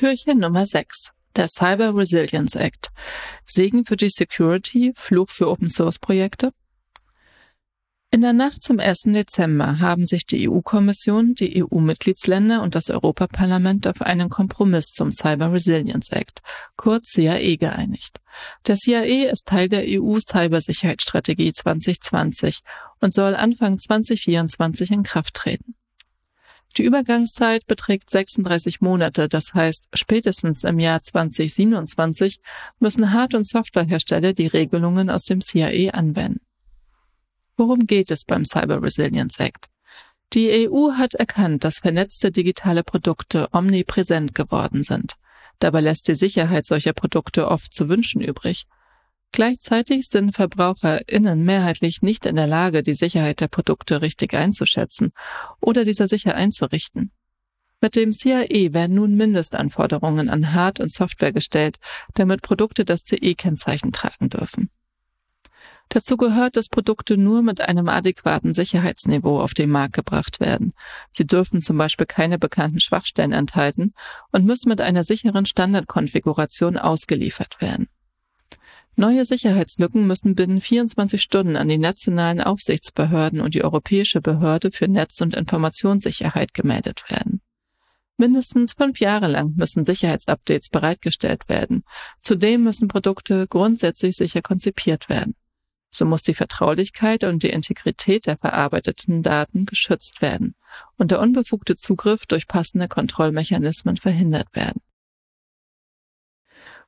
Türchen Nummer 6. Der Cyber Resilience Act. Segen für die Security, Fluch für Open Source Projekte? In der Nacht zum 1. Dezember haben sich die EU-Kommission, die EU-Mitgliedsländer und das Europaparlament auf einen Kompromiss zum Cyber Resilience Act, kurz CAE, geeinigt. Der CAE ist Teil der EU-Cybersicherheitsstrategie 2020 und soll Anfang 2024 in Kraft treten. Die Übergangszeit beträgt 36 Monate, das heißt, spätestens im Jahr 2027 müssen Hard- und Softwarehersteller die Regelungen aus dem CAE anwenden. Worum geht es beim Cyber Resilience Act? Die EU hat erkannt, dass vernetzte digitale Produkte omnipräsent geworden sind. Dabei lässt die Sicherheit solcher Produkte oft zu wünschen übrig. Gleichzeitig sind VerbraucherInnen mehrheitlich nicht in der Lage, die Sicherheit der Produkte richtig einzuschätzen oder diese sicher einzurichten. Mit dem CAE werden nun Mindestanforderungen an Hard- und Software gestellt, damit Produkte das CE-Kennzeichen tragen dürfen. Dazu gehört, dass Produkte nur mit einem adäquaten Sicherheitsniveau auf den Markt gebracht werden. Sie dürfen zum Beispiel keine bekannten Schwachstellen enthalten und müssen mit einer sicheren Standardkonfiguration ausgeliefert werden. Neue Sicherheitslücken müssen binnen 24 Stunden an die nationalen Aufsichtsbehörden und die Europäische Behörde für Netz- und Informationssicherheit gemeldet werden. Mindestens fünf Jahre lang müssen Sicherheitsupdates bereitgestellt werden. Zudem müssen Produkte grundsätzlich sicher konzipiert werden. So muss die Vertraulichkeit und die Integrität der verarbeiteten Daten geschützt werden und der unbefugte Zugriff durch passende Kontrollmechanismen verhindert werden.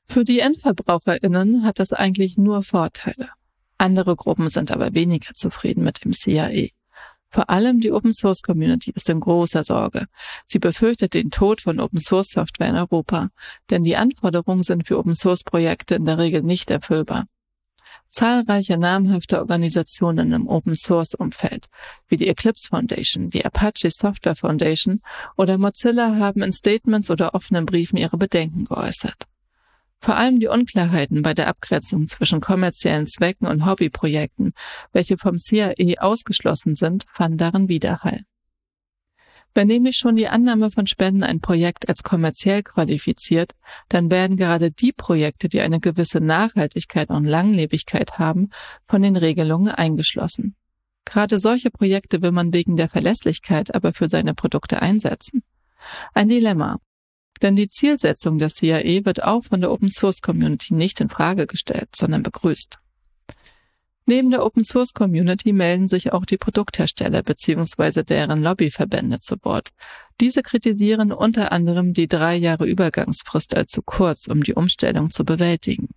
Für die Endverbraucherinnen hat das eigentlich nur Vorteile. Andere Gruppen sind aber weniger zufrieden mit dem CAE. Vor allem die Open Source Community ist in großer Sorge. Sie befürchtet den Tod von Open Source Software in Europa, denn die Anforderungen sind für Open Source Projekte in der Regel nicht erfüllbar. Zahlreiche namhafte Organisationen im Open Source Umfeld, wie die Eclipse Foundation, die Apache Software Foundation oder Mozilla haben in Statements oder offenen Briefen ihre Bedenken geäußert. Vor allem die Unklarheiten bei der Abgrenzung zwischen kommerziellen Zwecken und Hobbyprojekten, welche vom CAE ausgeschlossen sind, fanden darin Widerhall. Wenn nämlich schon die Annahme von Spenden ein Projekt als kommerziell qualifiziert, dann werden gerade die Projekte, die eine gewisse Nachhaltigkeit und Langlebigkeit haben, von den Regelungen eingeschlossen. Gerade solche Projekte will man wegen der Verlässlichkeit aber für seine Produkte einsetzen. Ein Dilemma, denn die Zielsetzung der CAE wird auch von der Open Source Community nicht in Frage gestellt, sondern begrüßt. Neben der Open Source Community melden sich auch die Produkthersteller bzw. deren Lobbyverbände zu Wort. Diese kritisieren unter anderem die drei Jahre Übergangsfrist als zu kurz, um die Umstellung zu bewältigen.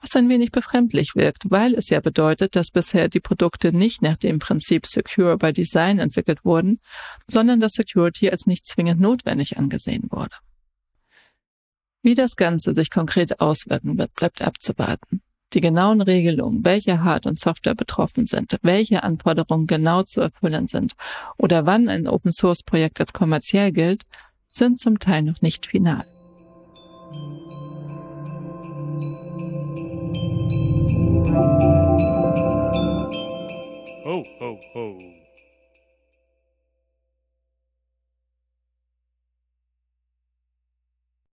Was ein wenig befremdlich wirkt, weil es ja bedeutet, dass bisher die Produkte nicht nach dem Prinzip Secure by Design entwickelt wurden, sondern dass Security als nicht zwingend notwendig angesehen wurde. Wie das Ganze sich konkret auswirken wird, bleibt abzuwarten. Die genauen Regelungen, welche Hard- und Software betroffen sind, welche Anforderungen genau zu erfüllen sind oder wann ein Open-Source-Projekt als kommerziell gilt, sind zum Teil noch nicht final. Ho, ho, ho.